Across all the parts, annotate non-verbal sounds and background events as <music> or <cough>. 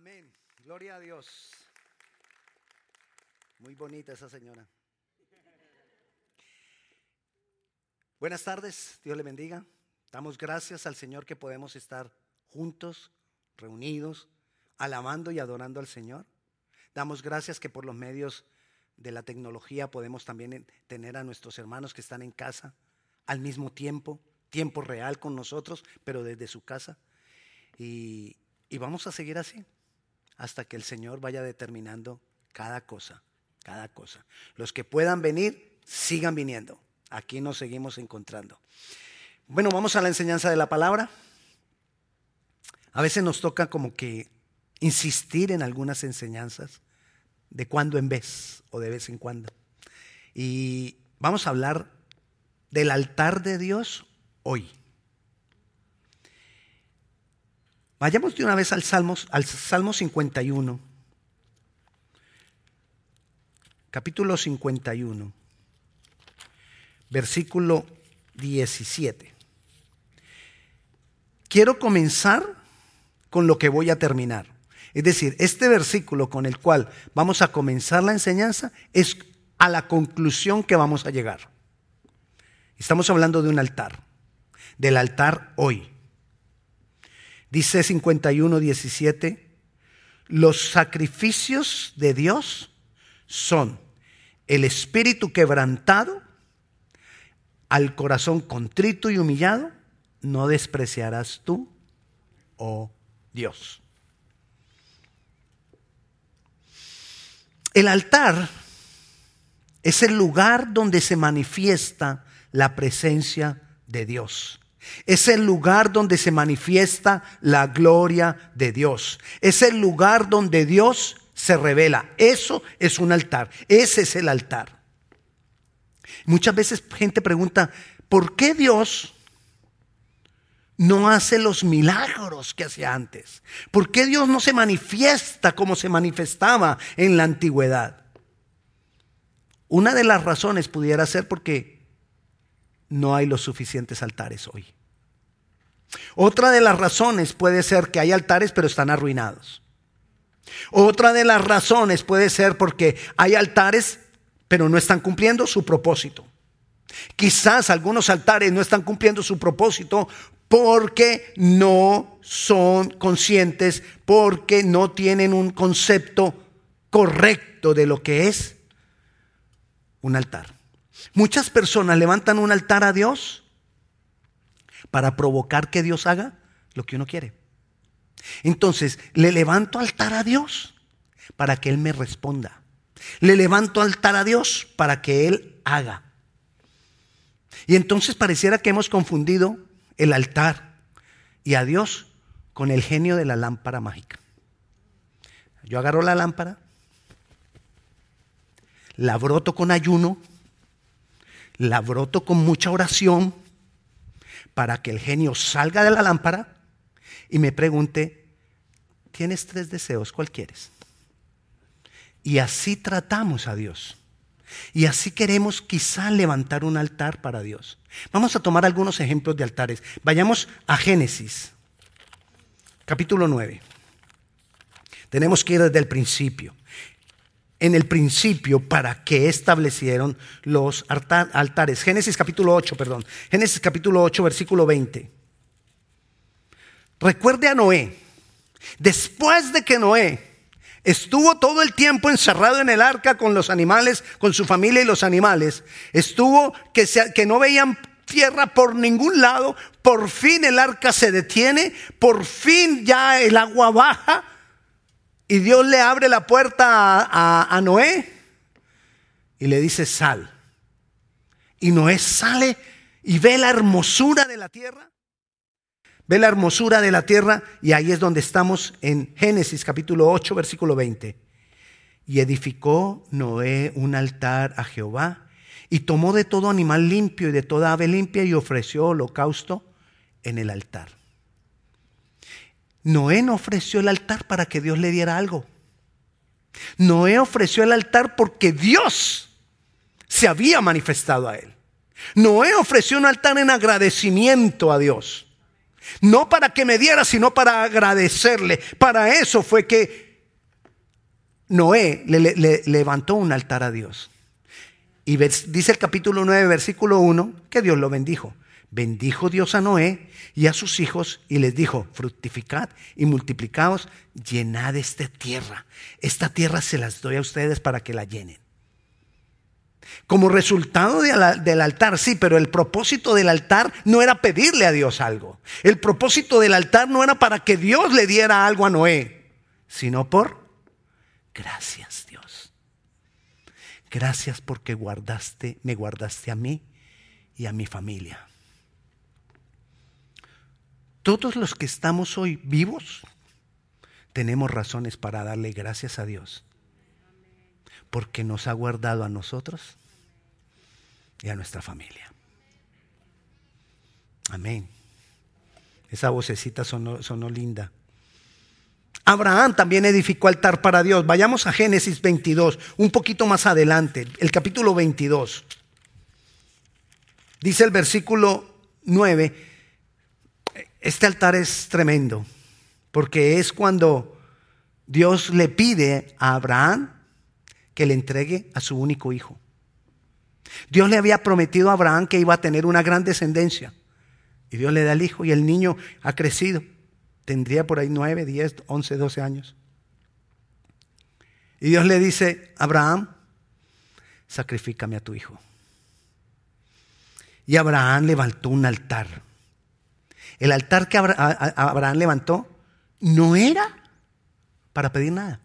Amén. Gloria a Dios. Muy bonita esa señora. Buenas tardes, Dios le bendiga. Damos gracias al Señor que podemos estar juntos, reunidos, alabando y adorando al Señor. Damos gracias que por los medios de la tecnología podemos también tener a nuestros hermanos que están en casa al mismo tiempo, tiempo real con nosotros, pero desde su casa. Y, y vamos a seguir así hasta que el Señor vaya determinando cada cosa, cada cosa. Los que puedan venir, sigan viniendo. Aquí nos seguimos encontrando. Bueno, vamos a la enseñanza de la palabra. A veces nos toca como que insistir en algunas enseñanzas de cuando en vez o de vez en cuando. Y vamos a hablar del altar de Dios hoy. Vayamos de una vez al Salmo, al Salmo 51. Capítulo 51. Versículo 17. Quiero comenzar con lo que voy a terminar. Es decir, este versículo con el cual vamos a comenzar la enseñanza es a la conclusión que vamos a llegar. Estamos hablando de un altar, del altar hoy. Dice 51, 17, los sacrificios de Dios son el espíritu quebrantado, al corazón contrito y humillado, no despreciarás tú, oh Dios. El altar es el lugar donde se manifiesta la presencia de Dios. Es el lugar donde se manifiesta la gloria de Dios. Es el lugar donde Dios se revela. Eso es un altar. Ese es el altar. Muchas veces gente pregunta, ¿por qué Dios no hace los milagros que hacía antes? ¿Por qué Dios no se manifiesta como se manifestaba en la antigüedad? Una de las razones pudiera ser porque no hay los suficientes altares hoy. Otra de las razones puede ser que hay altares pero están arruinados. Otra de las razones puede ser porque hay altares pero no están cumpliendo su propósito. Quizás algunos altares no están cumpliendo su propósito porque no son conscientes, porque no tienen un concepto correcto de lo que es un altar. Muchas personas levantan un altar a Dios para provocar que Dios haga lo que uno quiere. Entonces, le levanto altar a Dios para que Él me responda. Le levanto altar a Dios para que Él haga. Y entonces pareciera que hemos confundido el altar y a Dios con el genio de la lámpara mágica. Yo agarro la lámpara, la broto con ayuno, la broto con mucha oración para que el genio salga de la lámpara y me pregunte, tienes tres deseos, ¿cuál quieres? Y así tratamos a Dios. Y así queremos quizá levantar un altar para Dios. Vamos a tomar algunos ejemplos de altares. Vayamos a Génesis, capítulo 9. Tenemos que ir desde el principio en el principio para que establecieron los altares. Génesis capítulo 8, perdón. Génesis capítulo 8, versículo 20. Recuerde a Noé. Después de que Noé estuvo todo el tiempo encerrado en el arca con los animales, con su familia y los animales, estuvo que, que no veían tierra por ningún lado, por fin el arca se detiene, por fin ya el agua baja y Dios le abre la puerta a, Noé y le dice, sal. Y Noé sale y ve la hermosura de la tierra. Ve la hermosura de la tierra y ahí es donde estamos en Génesis capítulo 8, versículo 20. Y edificó Noé un altar a Jehová y tomó de todo animal limpio y de toda ave limpia y ofreció holocausto en el altar. Noé no ofreció el altar para que Dios le diera algo. Noé ofreció el altar porque Dios se había manifestado a él. Noé ofreció un altar en agradecimiento a Dios. No para que me diera, sino para agradecerle. Para eso fue que Noé le, levantó un altar a Dios. Y dice el capítulo 9, versículo 1, que Dios lo bendijo. Bendijo Dios a Noé y a sus hijos y les dijo, fructificad y multiplicaos, llenad esta tierra. Esta tierra se las doy a ustedes para que la llenen. Como resultado del altar, sí, pero el propósito del altar no era pedirle a Dios algo. El propósito del altar no era para que Dios le diera algo a Noé, sino por gracias Dios. Gracias porque guardaste, me guardaste a mí y a mi familia. Todos los que estamos hoy vivos tenemos razones para darle gracias a Dios porque nos ha guardado a nosotros y a nuestra familia. Amén. Esa vocecita sonó, linda. Abraham también edificó altar para Dios. Vayamos a Génesis 22, un poquito más adelante, el capítulo 22. Dice el versículo 9, este altar es tremendo, porque es cuando Dios le pide a Abraham que le entregue a su único hijo. Dios le había prometido a Abraham que iba a tener una gran descendencia. Y Dios le da el hijo y el niño ha crecido. Tendría por ahí nueve, diez, once, doce años. Y Dios le dice, Abraham, sacrifícame a tu hijo. Y Abraham levantó un altar. El altar que Abraham levantó no era para pedir nada.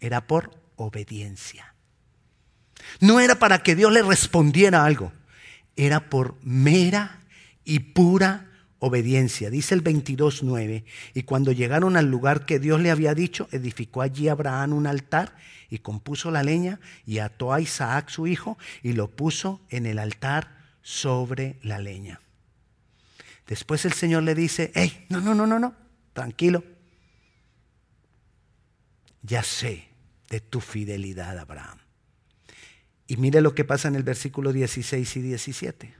Era por obediencia. No era para que Dios le respondiera algo, era por mera y pura obediencia. Dice el 22.9, y cuando llegaron al lugar que Dios le había dicho, edificó allí Abraham un altar y compuso la leña y ató a Isaac su hijo y lo puso en el altar sobre la leña. Después el Señor le dice, hey, no, no, no, no, no, tranquilo. Ya sé de tu fidelidad, Abraham. Y mire lo que pasa en el versículo 16 y 17.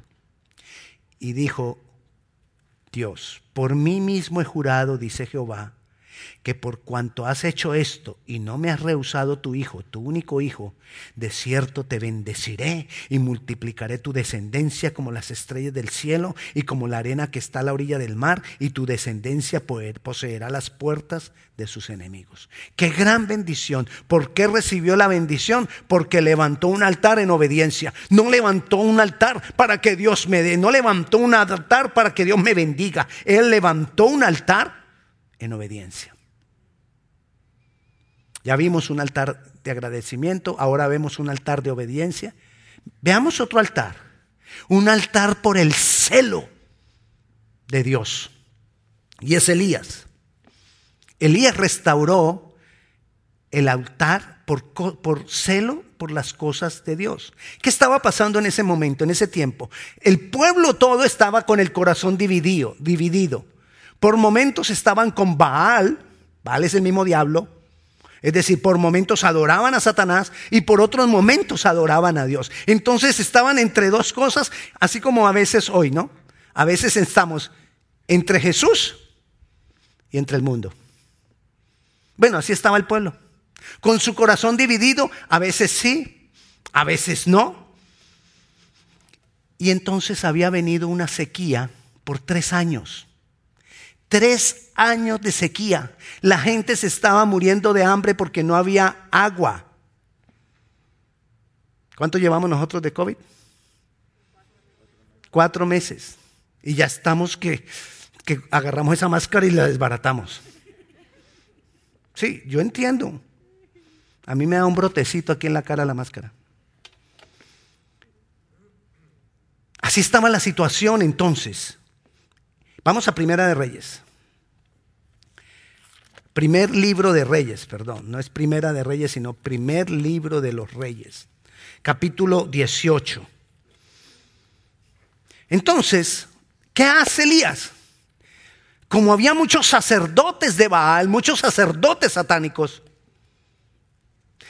Y dijo, Dios, por mí mismo he jurado, dice Jehová, que por cuanto has hecho esto y no me has rehusado tu hijo, tu único hijo, de cierto te bendeciré y multiplicaré tu descendencia como las estrellas del cielo y como la arena que está a la orilla del mar, y tu descendencia poseerá las puertas de sus enemigos. Qué gran bendición. ¿Por qué recibió la bendición? Porque levantó un altar en obediencia. No levantó un altar para que Dios me dé, no levantó un altar para que Dios me bendiga. Él levantó un altar en obediencia. Ya vimos un altar de agradecimiento, ahora vemos un altar de obediencia. Veamos otro altar, un altar por el celo de Dios. Y es Elías. Elías restauró el altar por, celo por las cosas de Dios. ¿Qué estaba pasando en ese momento, en ese tiempo? El pueblo todo estaba con el corazón dividido, dividido. Por momentos estaban con Baal, Baal es el mismo diablo, es decir, por momentos adoraban a Satanás y por otros momentos adoraban a Dios. Entonces estaban entre dos cosas, así como a veces hoy, ¿no? A veces estamos entre Jesús y entre el mundo. Bueno, así estaba el pueblo. Con su corazón dividido, a veces sí, a veces no. Y entonces había venido una sequía por tres años. Tres años de sequía. La gente se estaba muriendo de hambre porque no había agua. ¿Cuánto llevamos nosotros de COVID? Cuatro meses. Y ya estamos que, que agarramos esa máscara y la desbaratamos. Sí, yo entiendo. A mí me da un brotecito aquí en la cara la máscara. Así estaba la situación entonces. Vamos a Primera de Reyes. Primer libro de Reyes, perdón, no es Primera de Reyes, sino primer libro de los Reyes, capítulo 18. Entonces, ¿qué hace Elías? Como había muchos sacerdotes de Baal, muchos sacerdotes satánicos,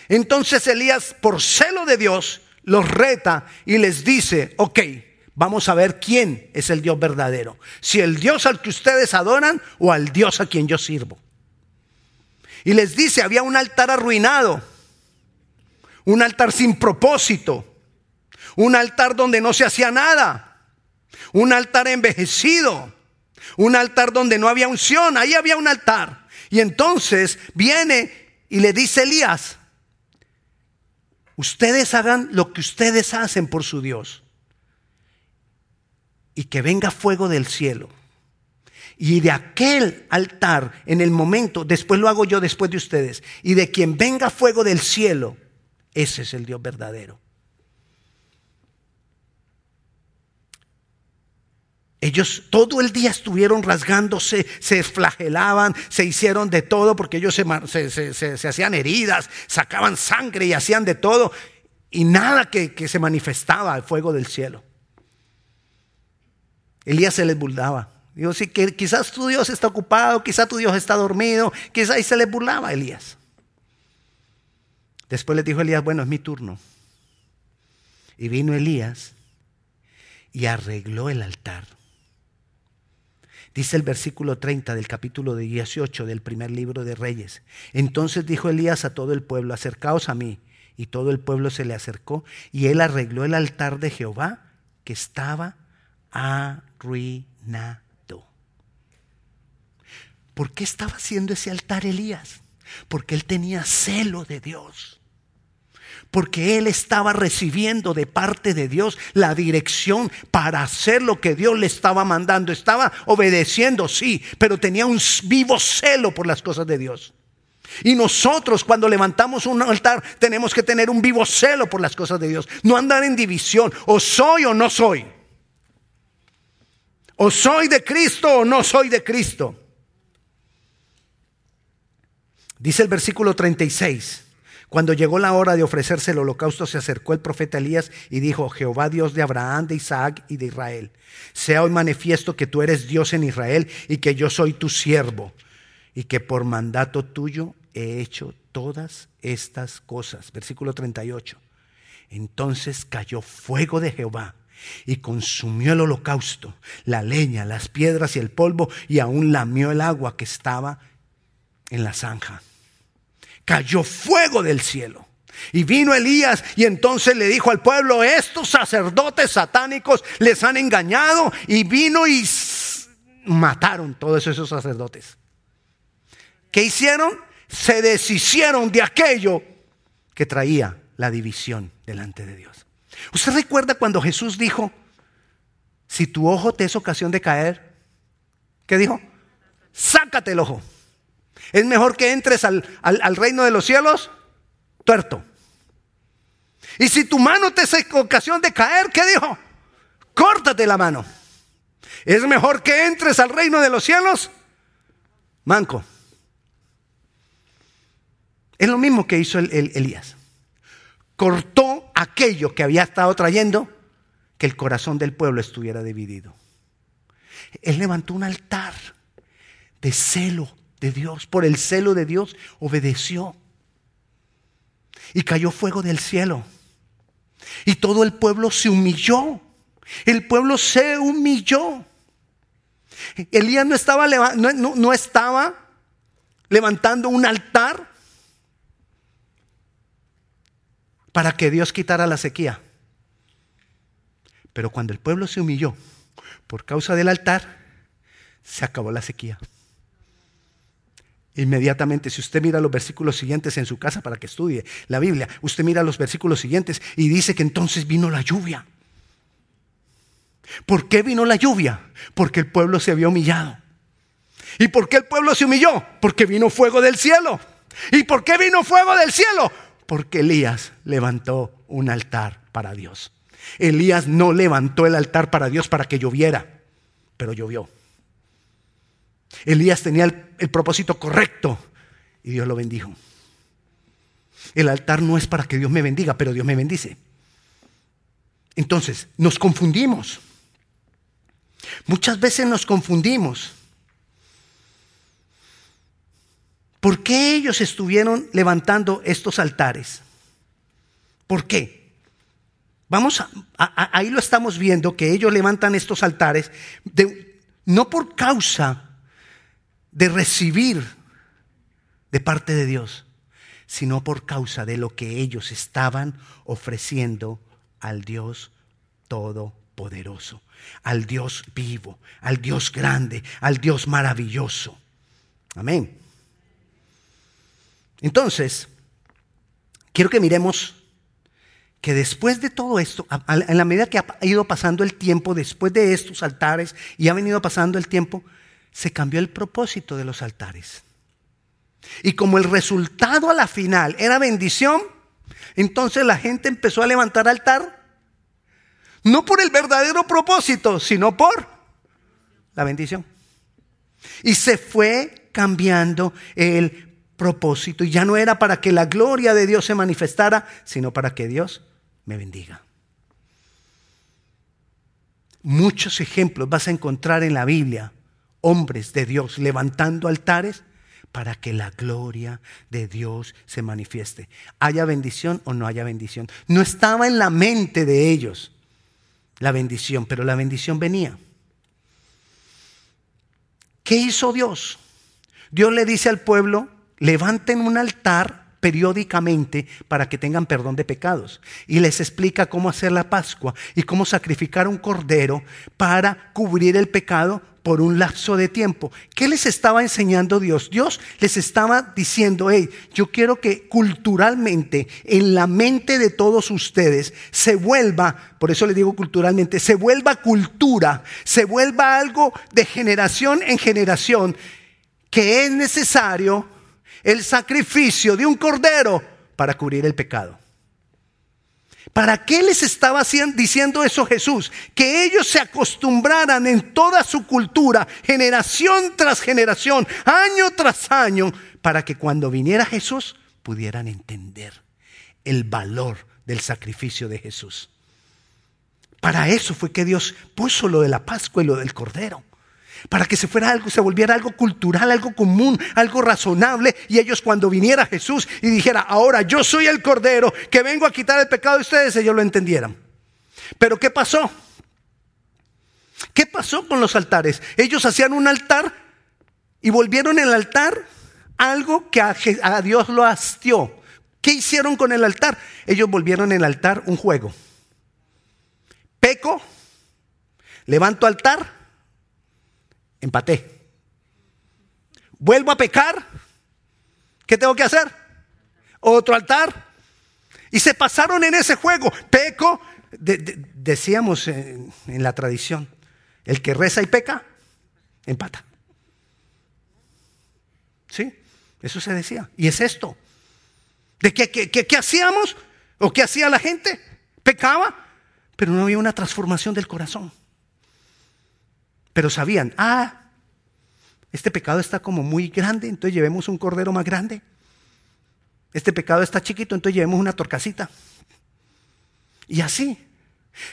entonces Elías, por celo de Dios, los reta y les dice, ok, vamos a ver quién es el Dios verdadero. Si el Dios al que ustedes adoran o al Dios a quien yo sirvo. Y les dice, había un altar arruinado, un altar sin propósito, un altar donde no se hacía nada, un altar envejecido, un altar donde no había unción, ahí había un altar. Y entonces viene y le dice Elías, ustedes hagan lo que ustedes hacen por su Dios y que venga fuego del cielo. Y de aquel altar, en el momento, después lo hago yo después de ustedes, y de quien venga fuego del cielo, ese es el Dios verdadero. Ellos todo el día estuvieron rasgándose, se flagelaban, se hicieron de todo porque ellos se, hacían heridas, sacaban sangre y hacían de todo. Y nada que, que se manifestaba al fuego del cielo. Elías se les burlaba. Digo, sí, que quizás tu Dios está ocupado, quizás tu Dios está dormido, quizás ahí se les burlaba a Elías. Después les dijo Elías, bueno, es mi turno. Y vino Elías y arregló el altar. Dice el versículo 30 del capítulo 18 del primer libro de Reyes. Entonces dijo Elías a todo el pueblo, acercaos a mí. Y todo el pueblo se le acercó y él arregló el altar de Jehová que estaba arruinado. ¿Por qué estaba haciendo ese altar Elías? Porque él tenía celo de Dios porque él estaba recibiendo de parte de Dios la dirección para hacer lo que Dios le estaba mandando. Estaba obedeciendo, sí, pero tenía un vivo celo por las cosas de Dios. Y nosotros cuando levantamos un altar tenemos que tener un vivo celo por las cosas de Dios. No andar en división, o soy o no soy. O soy de Cristo o no soy de Cristo. Dice el versículo 36. Cuando llegó la hora de ofrecerse el holocausto, se acercó el profeta Elías y dijo, Jehová Dios de Abraham, de Isaac y de Israel, sea hoy manifiesto que tú eres Dios en Israel y que yo soy tu siervo y que por mandato tuyo he hecho todas estas cosas. Versículo 38. Entonces cayó fuego de Jehová y consumió el holocausto, la leña, las piedras y el polvo y aún lamió el agua que estaba en la zanja cayó fuego del cielo. Y vino Elías y entonces le dijo al pueblo, estos sacerdotes satánicos les han engañado y vino y mataron todos esos sacerdotes. ¿Qué hicieron? Se deshicieron de aquello que traía la división delante de Dios. ¿Usted recuerda cuando Jesús dijo, si tu ojo te es ocasión de caer, ¿qué dijo? Sácate el ojo. Es mejor que entres al, reino de los cielos tuerto. Y si tu mano te es ocasión de caer, ¿qué dijo? Córtate la mano. Es mejor que entres al reino de los cielos manco. Es lo mismo que hizo el, Elías. Cortó aquello que había estado trayendo que el corazón del pueblo estuviera dividido. Él levantó un altar de celo de Dios, por el celo de Dios, obedeció. Y cayó fuego del cielo. Y todo el pueblo se humilló. El pueblo se humilló. Elías no estaba, no, estaba levantando un altar para que Dios quitara la sequía. Pero cuando el pueblo se humilló por causa del altar, se acabó la sequía. Inmediatamente, si usted mira los versículos siguientes en su casa para que estudie la Biblia, usted mira los versículos siguientes y dice que entonces vino la lluvia. ¿Por qué vino la lluvia? Porque el pueblo se había humillado. ¿Y por qué el pueblo se humilló? Porque vino fuego del cielo. ¿Y por qué vino fuego del cielo? Porque Elías levantó un altar para Dios. Elías no levantó el altar para Dios para que lloviera, pero llovió. Elías tenía el, propósito correcto y Dios lo bendijo. El altar no es para que Dios me bendiga, pero Dios me bendice. Entonces, nos confundimos. Muchas veces nos confundimos. ¿Por qué ellos estuvieron levantando estos altares? ¿Por qué? Vamos a, ahí lo estamos viendo, que ellos levantan estos altares, no por causa de recibir de parte de Dios, sino por causa de lo que ellos estaban ofreciendo al Dios Todopoderoso, al Dios vivo, al Dios grande, al Dios maravilloso. Amén. Entonces, quiero que miremos que después de todo esto, en la medida que ha ido pasando el tiempo, después de estos altares, y ha venido pasando el tiempo, se cambió el propósito de los altares. Y como el resultado a la final era bendición, entonces la gente empezó a levantar altar, no por el verdadero propósito, sino por la bendición. Y se fue cambiando el propósito. Y ya no era para que la gloria de Dios se manifestara, sino para que Dios me bendiga. Muchos ejemplos vas a encontrar en la Biblia, hombres de Dios levantando altares para que la gloria de Dios se manifieste. Haya bendición o no haya bendición. No estaba en la mente de ellos la bendición, pero la bendición venía. ¿Qué hizo Dios? Dios le dice al pueblo, levanten un altar periódicamente para que tengan perdón de pecados. Y les explica cómo hacer la Pascua y cómo sacrificar un cordero para cubrir el pecado por un lapso de tiempo. ¿Qué les estaba enseñando Dios? Dios les estaba diciendo, hey, yo quiero que culturalmente, en la mente de todos ustedes, se vuelva, por eso les digo culturalmente, se vuelva cultura, se vuelva algo de generación en generación, que es necesario el sacrificio de un cordero para cubrir el pecado. ¿Para qué les estaba diciendo eso Jesús? Que ellos se acostumbraran en toda su cultura, generación tras generación, año tras año, para que cuando viniera Jesús pudieran entender el valor del sacrificio de Jesús. Para eso fue que Dios puso lo de la Pascua y lo del Cordero para que se fuera algo, se volviera algo cultural, algo común, algo razonable. Y ellos cuando viniera Jesús y dijera, ahora yo soy el Cordero que vengo a quitar el pecado de ustedes, ellos lo entendieran. Pero ¿qué pasó? ¿Qué pasó con los altares? Ellos hacían un altar y volvieron el altar algo que a, Dios lo hastió. ¿Qué hicieron con el altar? Ellos volvieron el altar un juego. Peco, levanto altar, empaté. Vuelvo a pecar, ¿qué tengo que hacer? Otro altar. Y se pasaron en ese juego. Peco, decíamos en, la tradición, el que reza y peca, empata. ¿Sí? Eso se decía. Y es esto. ¿De qué, qué hacíamos? ¿O qué hacía la gente? Pecaba, pero no había una transformación del corazón. Pero sabían, ah, este pecado está como muy grande, entonces llevemos un cordero más grande. Este pecado está chiquito, entonces llevemos una torcasita. Y así.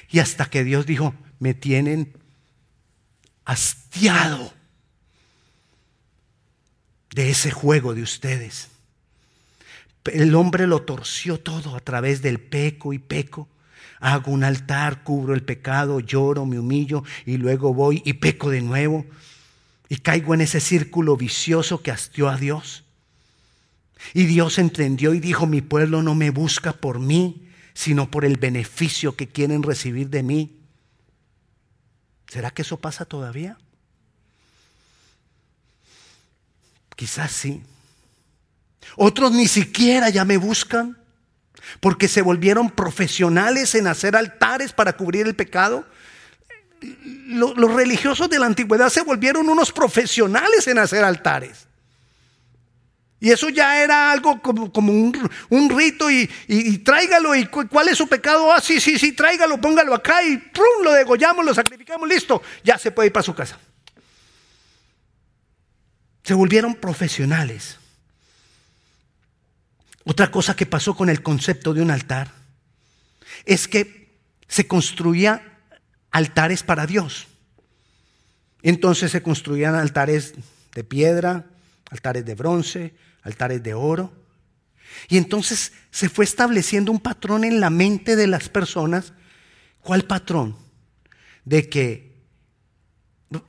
Y hasta que Dios dijo, me tienen hastiado de ese juego de ustedes. El hombre lo torció todo a través del peco y peco hago un altar, cubro el pecado, lloro, me humillo y luego voy y peco de nuevo y caigo en ese círculo vicioso que hastió a Dios. Y Dios entendió y dijo, mi pueblo no me busca por mí, sino por el beneficio que quieren recibir de mí. ¿Será que eso pasa todavía? Quizás sí. Otros ni siquiera ya me buscan porque se volvieron profesionales en hacer altares para cubrir el pecado. Los, religiosos de la antigüedad se volvieron unos profesionales en hacer altares. Y eso ya era algo como, un, rito y, tráigalo y cuál es su pecado. Ah, sí, sí, sí, tráigalo, póngalo acá y lo degollamos, lo sacrificamos, listo, ya se puede ir para su casa. Se volvieron profesionales. Otra cosa que pasó con el concepto de un altar es que se construía altares para Dios. Entonces se construían altares de piedra, altares de bronce, altares de oro. Y entonces se fue estableciendo un patrón en la mente de las personas ¿Cuál patrón? De que,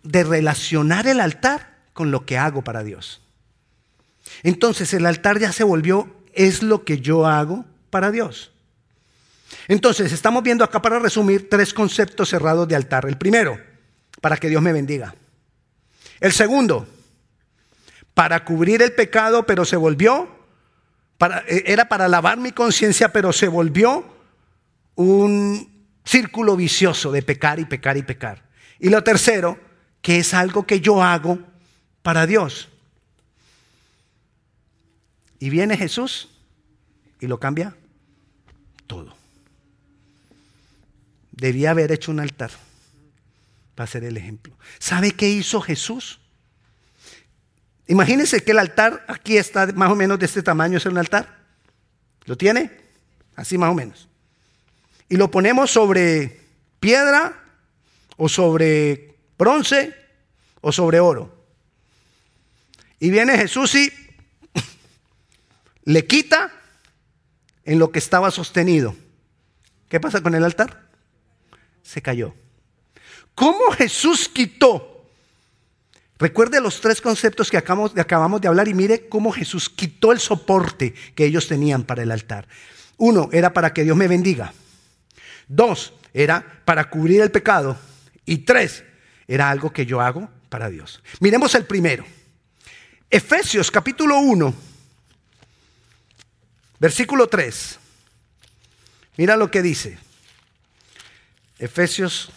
de relacionar el altar con lo que hago para Dios. Entonces el altar ya se volvió, es lo que yo hago para Dios. Entonces estamos viendo acá para resumir tres conceptos cerrados de altar. El primero, para que Dios me bendiga. El segundo, para cubrir el pecado, pero se volvió, para, e, era para lavar mi conciencia, pero se volvió un círculo vicioso de pecar y pecar y pecar. Y lo tercero, que es algo que yo hago para Dios. Y viene Jesús y lo cambia todo. Debía haber hecho un altar para ser el ejemplo. ¿Sabe qué hizo Jesús? Imagínense que el altar aquí está más o menos de este tamaño, es un altar. ¿Lo tiene? Así más o menos. Y lo ponemos sobre piedra o sobre bronce o sobre oro. Y viene Jesús y le quita en lo que estaba sostenido. ¿Qué pasa con el altar? Se cayó. ¿Cómo Jesús quitó? Recuerde los tres conceptos que acabamos, de hablar y mire cómo Jesús quitó el soporte que ellos tenían para el altar. Uno, era para que Dios me bendiga. Dos, era para cubrir el pecado. Y tres, era algo que yo hago para Dios. Miremos el primero. Efesios capítulo 1 Versículo 3. Mira lo que dice. Efesios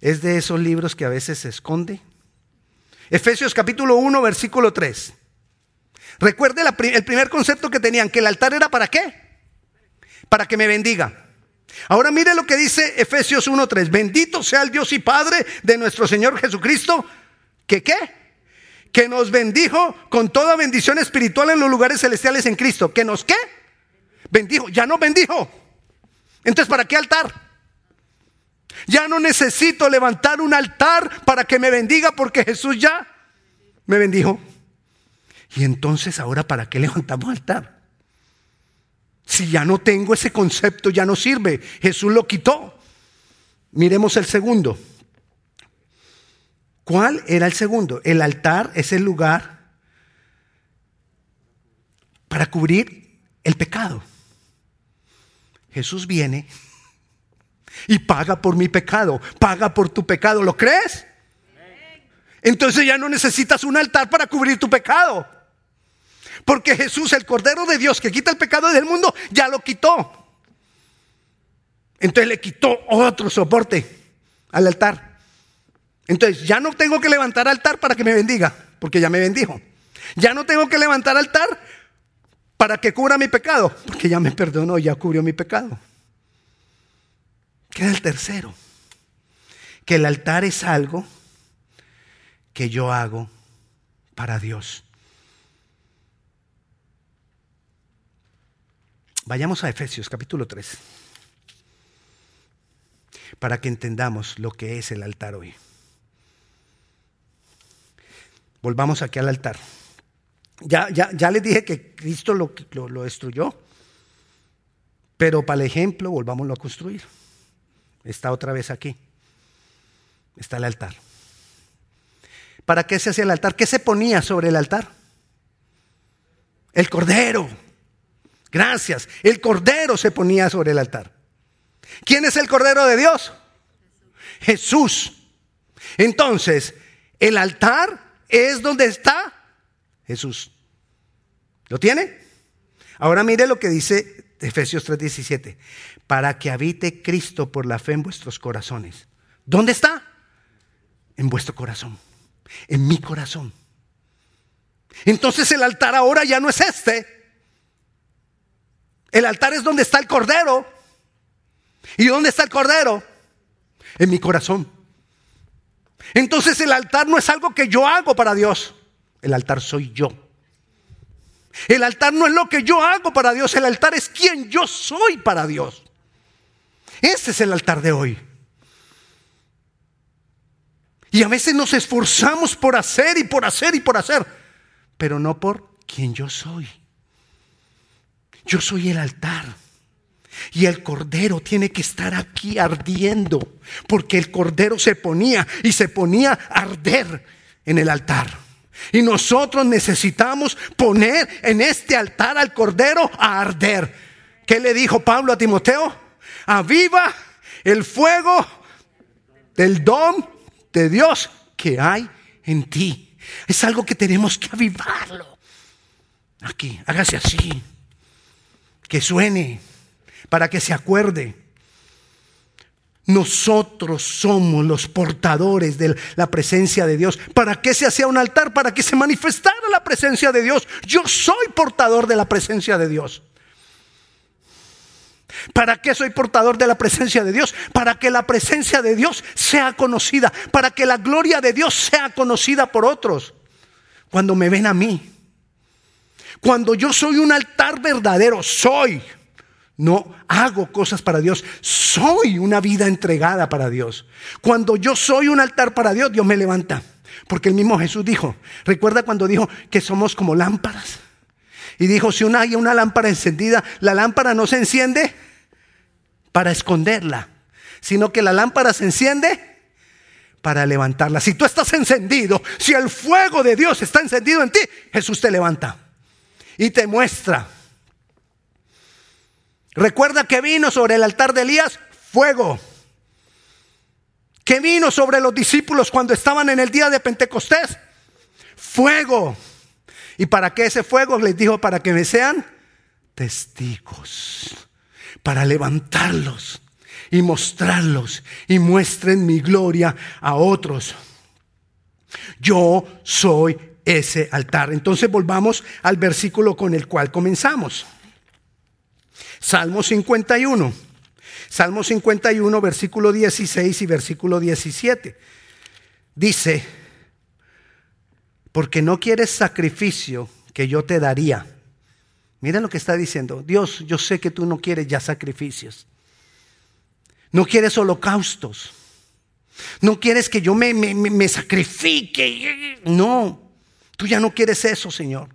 es de esos libros que a veces se esconde. Efesios capítulo 1, versículo 3. Recuerde el primer concepto que tenían, que el altar era para qué? Para que me bendiga. Ahora mire lo que dice Efesios 1.3. Bendito sea el Dios y Padre de nuestro Señor Jesucristo. ¿Que qué? Que nos bendijo con toda bendición espiritual en los lugares celestiales en Cristo. ¿Que nos qué? Bendijo, ya no bendijo. Entonces, ¿para qué altar? Ya no necesito levantar un altar para que me bendiga porque Jesús ya me bendijo. Y entonces, ahora, ¿para qué levantamos altar? Si ya no tengo ese concepto, ya no sirve. Jesús lo quitó. Miremos el segundo. ¿Cuál era el segundo? El altar es el lugar para cubrir el pecado. Jesús viene y paga por mi pecado, paga por tu pecado. ¿Lo crees? Entonces ya no necesitas un altar para cubrir tu pecado. Porque Jesús, el Cordero de Dios que quita el pecado del mundo, ya lo quitó. Entonces le quitó otro soporte al altar. Entonces, ya no tengo que levantar altar para que me bendiga, porque ya me bendijo. Ya no tengo que levantar altar para que cubra mi pecado, porque ya me perdonó, ya cubrió mi pecado. Queda el tercero, que el altar es algo que yo hago para Dios. Vayamos a Efesios capítulo 3, para que entendamos lo que es el altar hoy. Volvamos aquí al altar. Ya, ya, ya les dije que Cristo lo, lo, destruyó, pero para el ejemplo volvámoslo a construir. Está otra vez aquí. Está el altar. ¿Para qué se hacía el altar? ¿Qué se ponía sobre el altar? El cordero. Gracias. El cordero se ponía sobre el altar. ¿Quién es el cordero de Dios? Jesús. Entonces, el altar es donde está Jesús. ¿Lo tiene? Ahora mire lo que dice Efesios 3:17. Para que habite Cristo por la fe en vuestros corazones. ¿Dónde está? En vuestro corazón. En mi corazón. Entonces el altar ahora ya no es este. El altar es donde está el cordero. ¿Y dónde está el cordero? En mi corazón. Entonces el altar no es algo que yo hago para Dios. El altar soy yo. El altar no es lo que yo hago para Dios. El altar es quien yo soy para Dios. Ese es el altar de hoy. Y a veces nos esforzamos por hacer y por hacer y por hacer, pero no por quien yo soy. Yo soy el altar. Y el cordero tiene que estar aquí ardiendo, porque el cordero se ponía y se ponía a arder en el altar. Y nosotros necesitamos poner en este altar al cordero a arder. ¿Qué le dijo Pablo a Timoteo? Aviva el fuego del don de Dios que hay en ti. Es algo que tenemos que avivarlo. Aquí, hágase así. Que suene para que se acuerde. Nosotros somos los portadores de la presencia de Dios. ¿Para qué se hacía un altar? Para que se manifestara la presencia de Dios. Yo soy portador de la presencia de Dios. ¿Para qué soy portador de la presencia de Dios? Para que la presencia de Dios sea conocida, para que la gloria de Dios sea conocida por otros. Cuando me ven a mí, cuando yo soy un altar verdadero, soy. No hago cosas para Dios, soy una vida entregada para Dios. Cuando yo soy un altar para Dios, Dios me levanta. Porque el mismo Jesús dijo, recuerda cuando dijo que somos como lámparas. Y dijo, si una, hay una lámpara encendida, la lámpara no se enciende para esconderla, sino que la lámpara se enciende para levantarla. Si tú estás encendido, si el fuego de Dios está encendido en ti, Jesús te levanta y te muestra Recuerda que vino sobre el altar de Elías fuego. Que vino sobre los discípulos cuando estaban en el día de Pentecostés. Fuego. ¿Y para qué ese fuego? Les dijo, para que me sean testigos. Para levantarlos y mostrarlos y muestren mi gloria a otros. Yo soy ese altar. Entonces volvamos al versículo con el cual comenzamos. Salmo 51. Salmo 51, versículo 16 y versículo 17. Dice, porque no quieres sacrificio que yo te daría. Miren lo que está diciendo. Dios, yo sé que tú no quieres ya sacrificios. No quieres holocaustos. No quieres que yo me, me, me sacrifique. No, tú ya no quieres eso, Señor.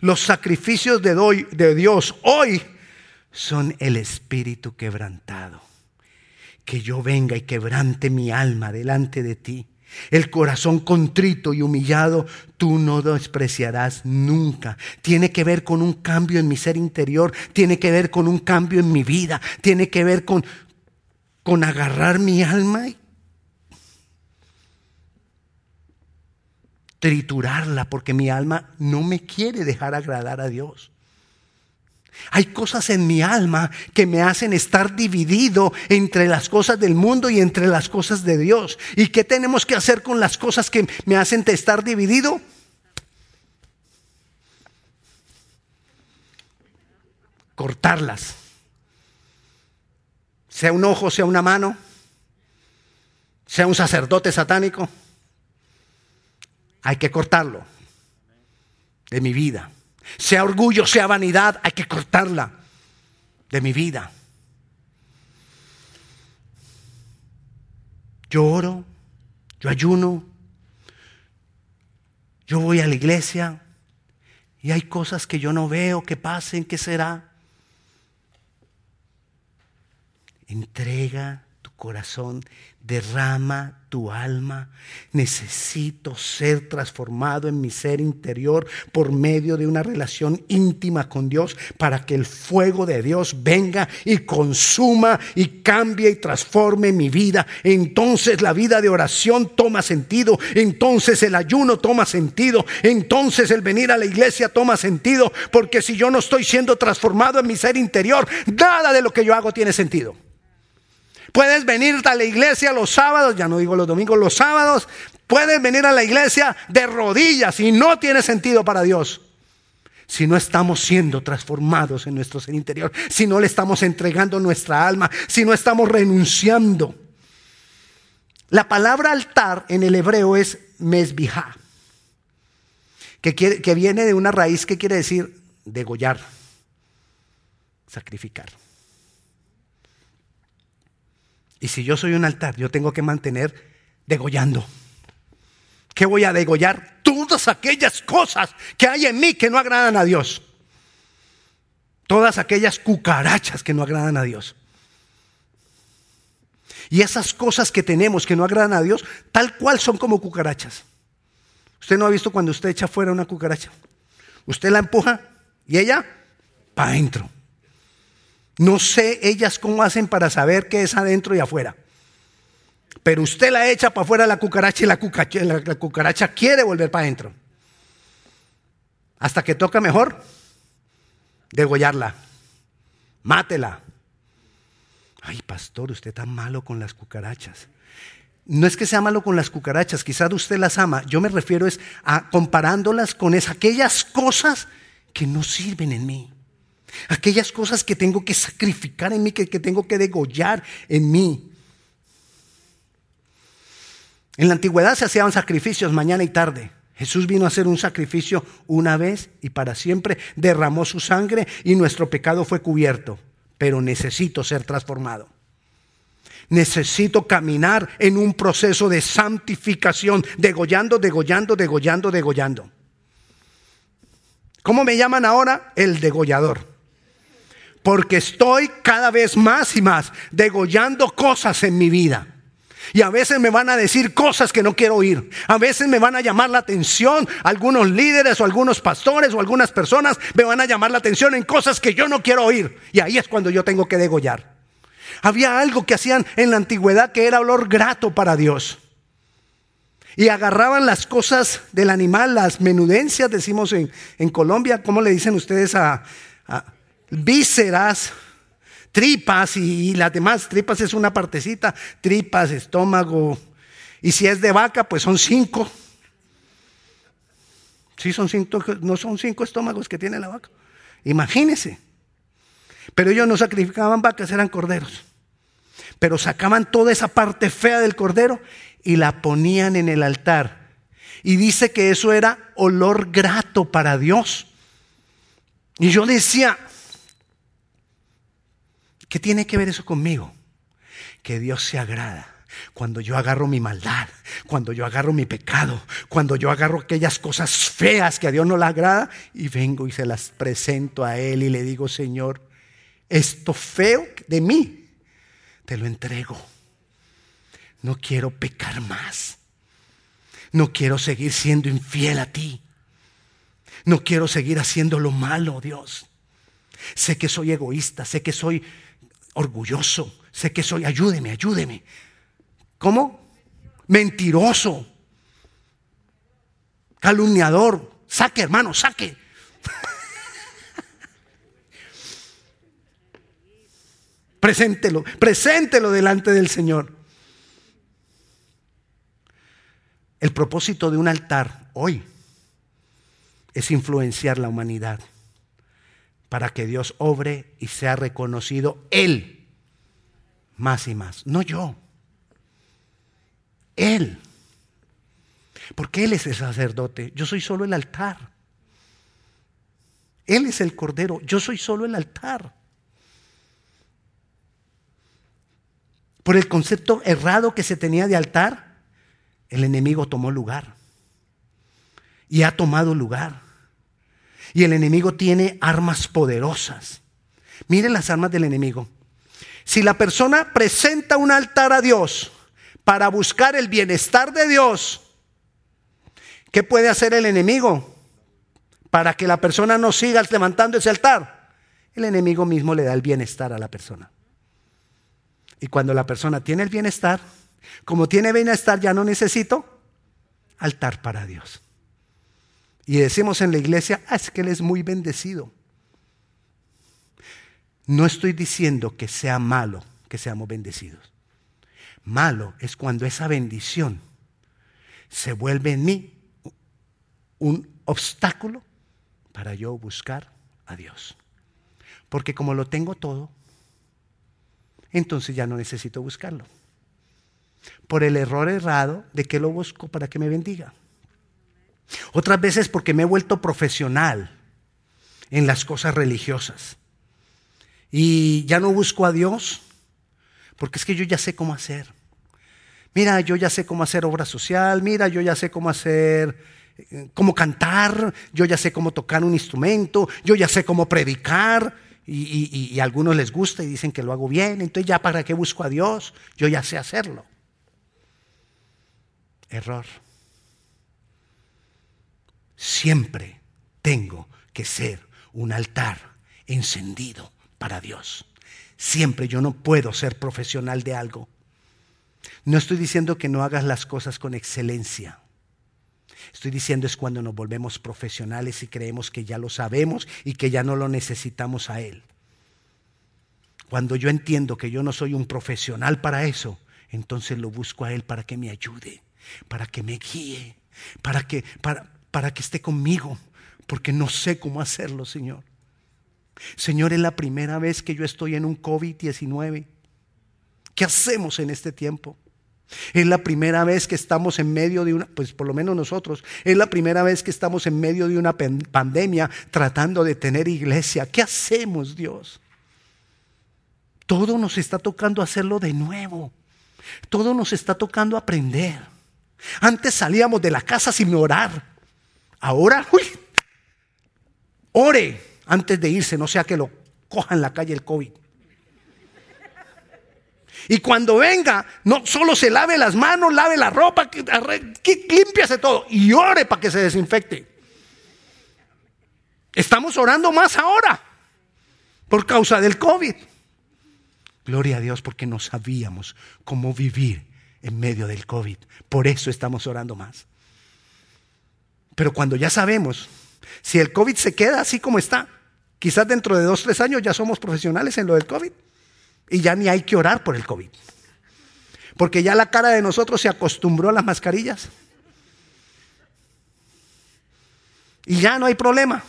Los sacrificios de, de Dios hoy son el espíritu quebrantado. Que yo venga y quebrante mi alma delante de ti. El corazón contrito y humillado, tú no despreciarás nunca. Tiene que ver con un cambio en mi ser interior, tiene que ver con un cambio en mi vida, tiene que ver con, con agarrar mi alma y triturarla porque mi alma no me quiere dejar agradar a Dios. Hay cosas en mi alma que me hacen estar dividido entre las cosas del mundo y entre las cosas de Dios. ¿Y qué tenemos que hacer con las cosas que me hacen estar dividido? Cortarlas. Sea un ojo, sea una mano, sea un sacerdote satánico hay que cortarlo de mi vida. Sea orgullo, sea vanidad, hay que cortarla de mi vida. Yo oro, yo ayuno, yo voy a la iglesia y hay cosas que yo no veo que pasen, ¿qué será? Entrega corazón derrama tu alma. Necesito ser transformado en mi ser interior por medio de una relación íntima con Dios para que el fuego de Dios venga y consuma y cambie y transforme mi vida. Entonces la vida de oración toma sentido. Entonces el ayuno toma sentido. Entonces el venir a la iglesia toma sentido. Porque si yo no estoy siendo transformado en mi ser interior, nada de lo que yo hago tiene sentido. Puedes venir a la iglesia los sábados, ya no digo los domingos, los sábados. Puedes venir a la iglesia de rodillas y no tiene sentido para Dios. Si no estamos siendo transformados en nuestro ser interior, si no le estamos entregando nuestra alma, si no estamos renunciando. La palabra altar en el hebreo es mesbihá, que, que viene de una raíz que quiere decir degollar, sacrificar. Y si yo soy un altar, yo tengo que mantener degollando. ¿Qué voy a degollar? Todas aquellas cosas que hay en mí que no agradan a Dios. todas aquellas cucarachas que no agradan a Dios. Y esas cosas que tenemos que no agradan a Dios, tal cual son como cucarachas. Usted no ha visto cuando usted echa fuera una cucaracha. Usted la empuja y ella para adentro. No sé ellas cómo hacen para saber qué es adentro y afuera. Pero usted la echa para afuera la cucaracha y la cucaracha, quiere volver para adentro. Hasta que toca mejor degollarla. Mátela. Ay, pastor, usted está malo con las cucarachas. No es que sea malo con las cucarachas, quizás usted las ama. Yo me refiero es a comparándolas con aquellas cosas que no sirven en mí. Aquellas cosas que tengo que sacrificar en mí, que, tengo que degollar en mí. En la antigüedad se hacían sacrificios mañana y tarde. Jesús vino a hacer un sacrificio una vez y para siempre, derramó su sangre y nuestro pecado fue cubierto. Pero necesito ser transformado. Necesito caminar en un proceso de santificación, degollando, degollando, degollando, degollando. ¿Cómo me llaman ahora? El degollador. Porque estoy cada vez más y más degollando cosas en mi vida. Y a veces me van a decir cosas que no quiero oír. A veces me van a llamar la atención algunos líderes o algunos pastores o algunas personas me van a llamar la atención en cosas que yo no quiero oír. Y ahí es cuando yo tengo que degollar. Había algo que hacían en la antigüedad que era olor grato para Dios. Y agarraban las cosas del animal, las menudencias, decimos en, Colombia, ¿cómo le dicen ustedes a, a vísceras? tripas y, las demás tripas es una partecita, tripas, estómago. Y si es de vaca, pues son cinco. Sí, son cinco, no son cinco estómagos que tiene la vaca. Imagínese. Pero ellos no sacrificaban vacas, eran corderos. Pero sacaban toda esa parte fea del cordero y la ponían en el altar. Y dice que eso era olor grato para Dios. Y yo decía, ¿Qué tiene que ver eso conmigo? Que Dios se agrada cuando yo agarro mi maldad, cuando yo agarro mi pecado, cuando yo agarro aquellas cosas feas que a Dios no le agrada y vengo y se las presento a Él y le digo, Señor, esto feo de mí, te lo entrego. No quiero pecar más. No quiero seguir siendo infiel a ti. No quiero seguir haciendo lo malo, Dios. Sé que soy egoísta, sé que soy orgulloso, sé que soy, ayúdeme, ayúdeme. ¿Cómo? Mentiroso, calumniador, saque hermano, saque. <laughs> preséntelo, preséntelo delante del Señor. El propósito de un altar hoy es influenciar la humanidad para que Dios obre y sea reconocido Él más y más, no yo. Él. Porque Él es el sacerdote, yo soy solo el altar. Él es el cordero, yo soy solo el altar. Por el concepto errado que se tenía de altar, el enemigo tomó lugar. Y ha tomado lugar. Y el enemigo tiene armas poderosas. Miren las armas del enemigo. Si la persona presenta un altar a Dios para buscar el bienestar de Dios, ¿qué puede hacer el enemigo para que la persona no siga levantando ese altar? El enemigo mismo le da el bienestar a la persona. Y cuando la persona tiene el bienestar, como tiene bienestar ya no necesito altar para Dios. Y decimos en la iglesia, ah, es que Él es muy bendecido. No estoy diciendo que sea malo que seamos bendecidos. Malo es cuando esa bendición se vuelve en mí un obstáculo para yo buscar a Dios. Porque como lo tengo todo, entonces ya no necesito buscarlo. Por el error errado de que lo busco para que me bendiga. Otras veces porque me he vuelto profesional en las cosas religiosas. Y ya no busco a Dios porque es que yo ya sé cómo hacer. Mira, yo ya sé cómo hacer obra social, mira, yo ya sé cómo hacer, eh, cómo cantar, yo ya sé cómo tocar un instrumento, yo ya sé cómo predicar. y, a algunos les gusta y dicen que lo hago bien, entonces ya para qué busco a Dios, yo ya sé hacerlo. Error. Siempre tengo que ser un altar encendido para Dios. Siempre yo no puedo ser profesional de algo. No estoy diciendo que no hagas las cosas con excelencia. Estoy diciendo es cuando nos volvemos profesionales y creemos que ya lo sabemos y que ya no lo necesitamos a Él. Cuando yo entiendo que yo no soy un profesional para eso, entonces lo busco a Él para que me ayude, para que me guíe, para que, para, para que esté conmigo, porque no sé cómo hacerlo, Señor. Señor, es la primera vez que yo estoy en un COVID-19. ¿Qué hacemos en este tiempo? Es la primera vez que estamos en medio de una, pues por lo menos nosotros, es la primera vez que estamos en medio de una pandemia tratando de tener iglesia. ¿Qué hacemos, Dios? Todo nos está tocando hacerlo de nuevo. Todo nos está tocando aprender. Antes salíamos de la casa sin orar. Ahora, uy, ore antes de irse, no sea que lo coja en la calle el COVID. Y cuando venga, no solo se lave las manos, lave la ropa, limpiase todo y ore para que se desinfecte. Estamos orando más ahora por causa del COVID. Gloria a Dios porque no sabíamos cómo vivir en medio del COVID. Por eso estamos orando más. Pero cuando ya sabemos, si el COVID se queda así como está, quizás dentro de dos, tres años ya somos profesionales en lo del COVID. Y ya ni hay que orar por el COVID. Porque ya la cara de nosotros se acostumbró a las mascarillas. Y ya no hay problema.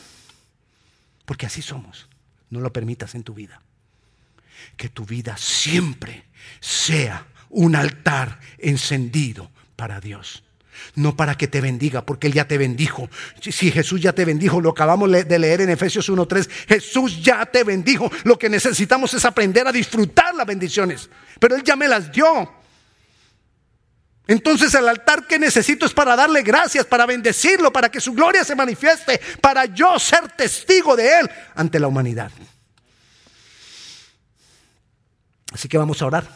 Porque así somos. No lo permitas en tu vida. Que tu vida siempre sea un altar encendido para Dios no para que te bendiga, porque Él ya te bendijo. Si Jesús ya te bendijo, lo acabamos de leer en Efesios 1.3, Jesús ya te bendijo. Lo que necesitamos es aprender a disfrutar las bendiciones, pero Él ya me las dio. Entonces el altar que necesito es para darle gracias, para bendecirlo, para que su gloria se manifieste, para yo ser testigo de Él ante la humanidad. Así que vamos a orar.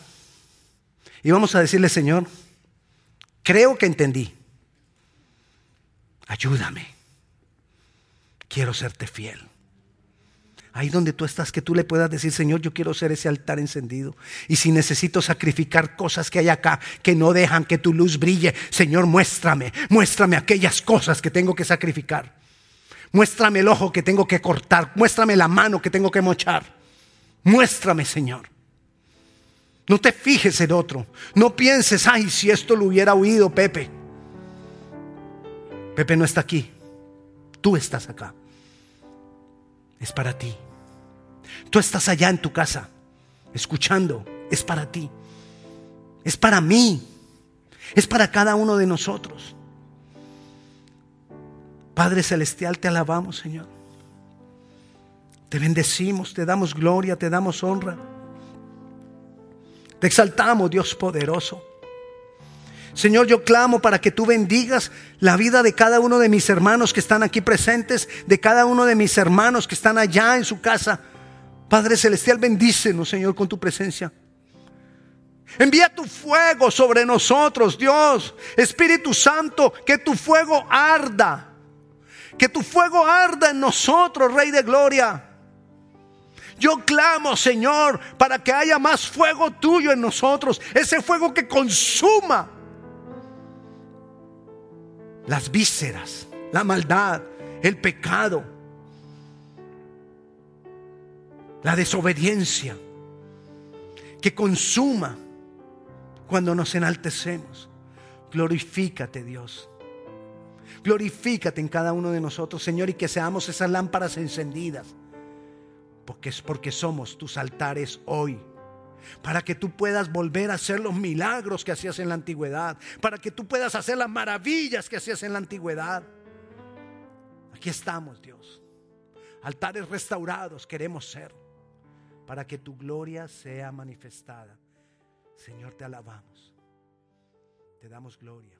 Y vamos a decirle, Señor, Creo que entendí. Ayúdame. Quiero serte fiel. Ahí donde tú estás, que tú le puedas decir, Señor, yo quiero ser ese altar encendido. Y si necesito sacrificar cosas que hay acá que no dejan que tu luz brille, Señor, muéstrame, muéstrame aquellas cosas que tengo que sacrificar. Muéstrame el ojo que tengo que cortar, muéstrame la mano que tengo que mochar. Muéstrame, Señor. No te fijes en otro. No pienses, ay, si esto lo hubiera oído Pepe. Pepe no está aquí. Tú estás acá. Es para ti. Tú estás allá en tu casa, escuchando. Es para ti. Es para mí. Es para cada uno de nosotros. Padre Celestial, te alabamos, Señor. Te bendecimos, te damos gloria, te damos honra. Te exaltamos, Dios poderoso. Señor, yo clamo para que tú bendigas la vida de cada uno de mis hermanos que están aquí presentes, de cada uno de mis hermanos que están allá en su casa. Padre Celestial, bendícenos, Señor, con tu presencia. Envía tu fuego sobre nosotros, Dios. Espíritu Santo, que tu fuego arda. Que tu fuego arda en nosotros, Rey de Gloria. Yo clamo, Señor, para que haya más fuego tuyo en nosotros. Ese fuego que consuma las vísceras, la maldad, el pecado, la desobediencia. Que consuma cuando nos enaltecemos. Glorifícate, Dios. Glorifícate en cada uno de nosotros, Señor, y que seamos esas lámparas encendidas porque es porque somos tus altares hoy. Para que tú puedas volver a hacer los milagros que hacías en la antigüedad. Para que tú puedas hacer las maravillas que hacías en la antigüedad. Aquí estamos, Dios. Altares restaurados queremos ser. Para que tu gloria sea manifestada. Señor, te alabamos. Te damos gloria.